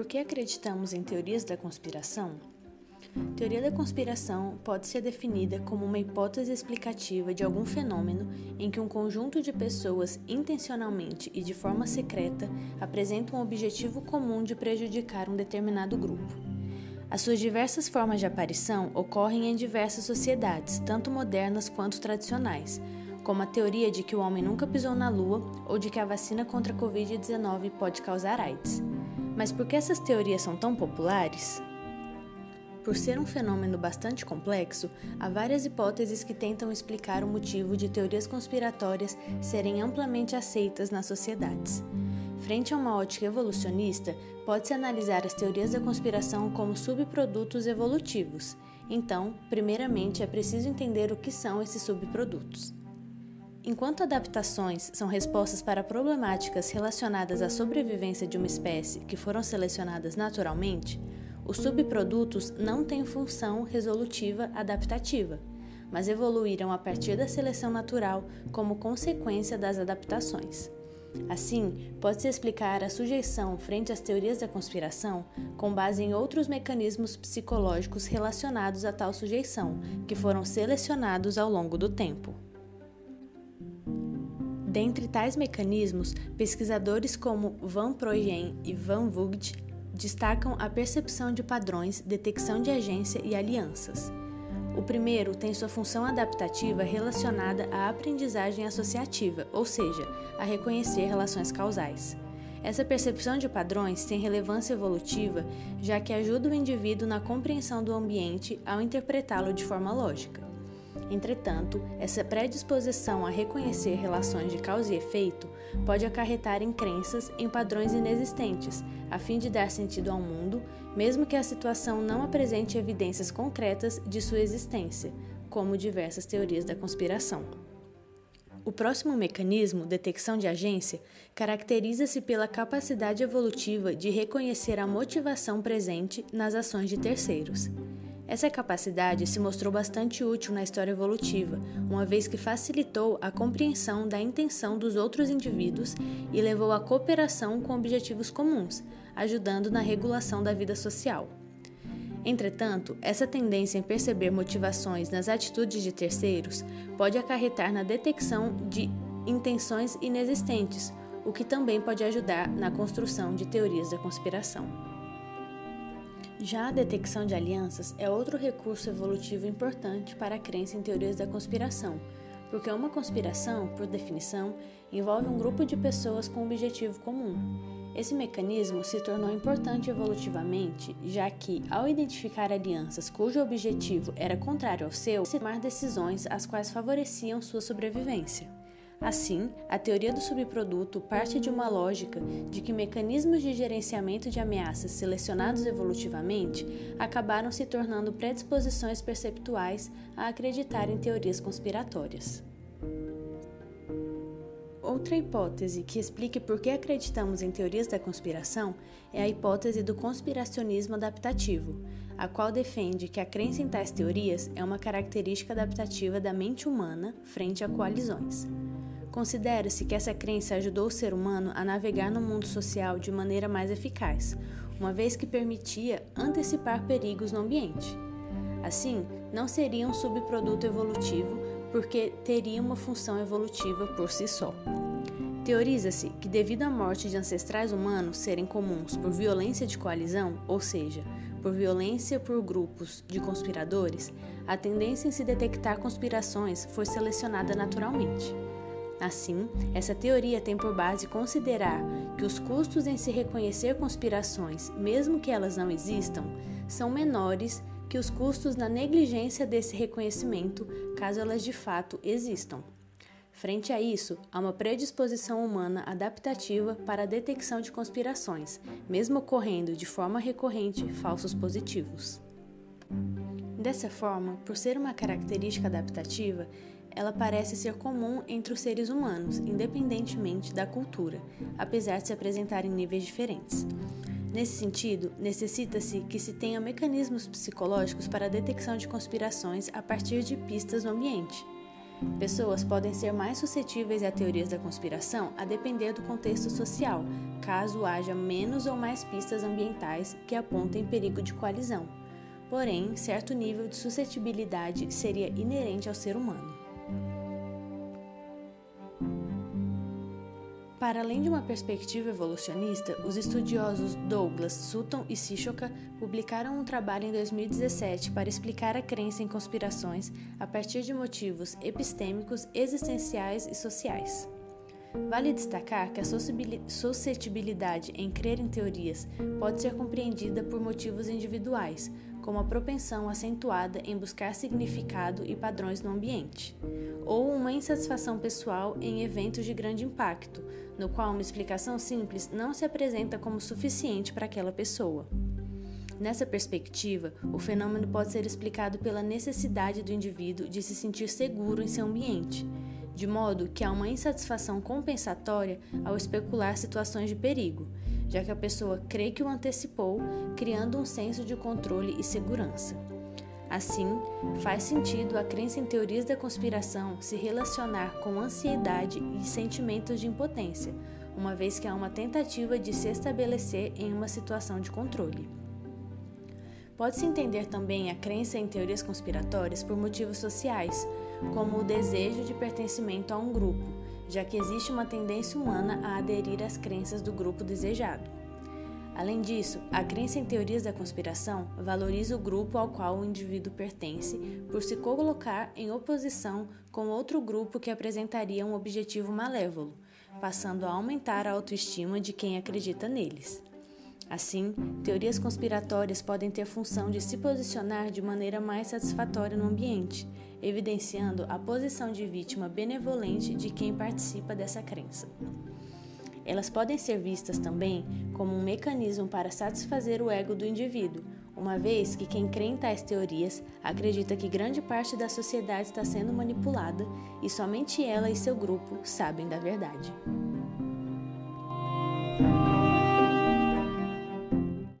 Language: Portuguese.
Por que acreditamos em teorias da conspiração? Teoria da conspiração pode ser definida como uma hipótese explicativa de algum fenômeno em que um conjunto de pessoas intencionalmente e de forma secreta apresenta um objetivo comum de prejudicar um determinado grupo. As suas diversas formas de aparição ocorrem em diversas sociedades, tanto modernas quanto tradicionais, como a teoria de que o homem nunca pisou na Lua ou de que a vacina contra a Covid-19 pode causar AIDS. Mas por que essas teorias são tão populares? Por ser um fenômeno bastante complexo, há várias hipóteses que tentam explicar o motivo de teorias conspiratórias serem amplamente aceitas nas sociedades. Frente a uma ótica evolucionista, pode-se analisar as teorias da conspiração como subprodutos evolutivos. Então, primeiramente é preciso entender o que são esses subprodutos. Enquanto adaptações são respostas para problemáticas relacionadas à sobrevivência de uma espécie que foram selecionadas naturalmente, os subprodutos não têm função resolutiva adaptativa, mas evoluíram a partir da seleção natural como consequência das adaptações. Assim, pode-se explicar a sujeição frente às teorias da conspiração com base em outros mecanismos psicológicos relacionados a tal sujeição, que foram selecionados ao longo do tempo. Dentre tais mecanismos, pesquisadores como Van Proyen e Van Vogt destacam a percepção de padrões, detecção de agência e alianças. O primeiro tem sua função adaptativa relacionada à aprendizagem associativa, ou seja, a reconhecer relações causais. Essa percepção de padrões tem relevância evolutiva, já que ajuda o indivíduo na compreensão do ambiente ao interpretá-lo de forma lógica. Entretanto, essa predisposição a reconhecer relações de causa e efeito pode acarretar em crenças em padrões inexistentes, a fim de dar sentido ao mundo, mesmo que a situação não apresente evidências concretas de sua existência, como diversas teorias da conspiração. O próximo mecanismo, detecção de agência, caracteriza-se pela capacidade evolutiva de reconhecer a motivação presente nas ações de terceiros. Essa capacidade se mostrou bastante útil na história evolutiva, uma vez que facilitou a compreensão da intenção dos outros indivíduos e levou à cooperação com objetivos comuns, ajudando na regulação da vida social. Entretanto, essa tendência em perceber motivações nas atitudes de terceiros pode acarretar na detecção de intenções inexistentes, o que também pode ajudar na construção de teorias da conspiração. Já a detecção de alianças é outro recurso evolutivo importante para a crença em teorias da conspiração, porque uma conspiração, por definição, envolve um grupo de pessoas com um objetivo comum. Esse mecanismo se tornou importante evolutivamente, já que, ao identificar alianças cujo objetivo era contrário ao seu, tomar decisões as quais favoreciam sua sobrevivência. Assim, a teoria do subproduto parte de uma lógica de que mecanismos de gerenciamento de ameaças selecionados evolutivamente acabaram se tornando predisposições perceptuais a acreditar em teorias conspiratórias. Outra hipótese que explique por que acreditamos em teorias da conspiração é a hipótese do conspiracionismo adaptativo, a qual defende que a crença em tais teorias é uma característica adaptativa da mente humana frente a coalizões. Considera-se que essa crença ajudou o ser humano a navegar no mundo social de maneira mais eficaz, uma vez que permitia antecipar perigos no ambiente. Assim, não seria um subproduto evolutivo porque teria uma função evolutiva por si só. Teoriza-se que, devido à morte de ancestrais humanos serem comuns por violência de coalizão, ou seja, por violência por grupos de conspiradores, a tendência em se detectar conspirações foi selecionada naturalmente. Assim, essa teoria tem por base considerar que os custos em se reconhecer conspirações, mesmo que elas não existam, são menores que os custos na negligência desse reconhecimento, caso elas de fato existam. Frente a isso, há uma predisposição humana adaptativa para a detecção de conspirações, mesmo ocorrendo de forma recorrente falsos positivos. Dessa forma, por ser uma característica adaptativa, ela parece ser comum entre os seres humanos, independentemente da cultura, apesar de se apresentar em níveis diferentes. Nesse sentido, necessita-se que se tenha mecanismos psicológicos para a detecção de conspirações a partir de pistas no ambiente. Pessoas podem ser mais suscetíveis a teorias da conspiração a depender do contexto social, caso haja menos ou mais pistas ambientais que apontem perigo de coalizão. Porém, certo nível de suscetibilidade seria inerente ao ser humano. Para além de uma perspectiva evolucionista, os estudiosos Douglas, Sutton e Sishoka publicaram um trabalho em 2017 para explicar a crença em conspirações a partir de motivos epistêmicos, existenciais e sociais. Vale destacar que a suscetibilidade em crer em teorias pode ser compreendida por motivos individuais, como a propensão acentuada em buscar significado e padrões no ambiente, ou uma insatisfação pessoal em eventos de grande impacto, no qual uma explicação simples não se apresenta como suficiente para aquela pessoa. Nessa perspectiva, o fenômeno pode ser explicado pela necessidade do indivíduo de se sentir seguro em seu ambiente, de modo que há uma insatisfação compensatória ao especular situações de perigo, já que a pessoa crê que o antecipou, criando um senso de controle e segurança. Assim, faz sentido a crença em teorias da conspiração se relacionar com ansiedade e sentimentos de impotência, uma vez que há uma tentativa de se estabelecer em uma situação de controle. Pode-se entender também a crença em teorias conspiratórias por motivos sociais, como o desejo de pertencimento a um grupo, já que existe uma tendência humana a aderir às crenças do grupo desejado. Além disso, a crença em teorias da conspiração valoriza o grupo ao qual o indivíduo pertence por se colocar em oposição com outro grupo que apresentaria um objetivo malévolo, passando a aumentar a autoestima de quem acredita neles. Assim, teorias conspiratórias podem ter função de se posicionar de maneira mais satisfatória no ambiente, evidenciando a posição de vítima benevolente de quem participa dessa crença. Elas podem ser vistas também como um mecanismo para satisfazer o ego do indivíduo, uma vez que quem crê em tais teorias acredita que grande parte da sociedade está sendo manipulada e somente ela e seu grupo sabem da verdade.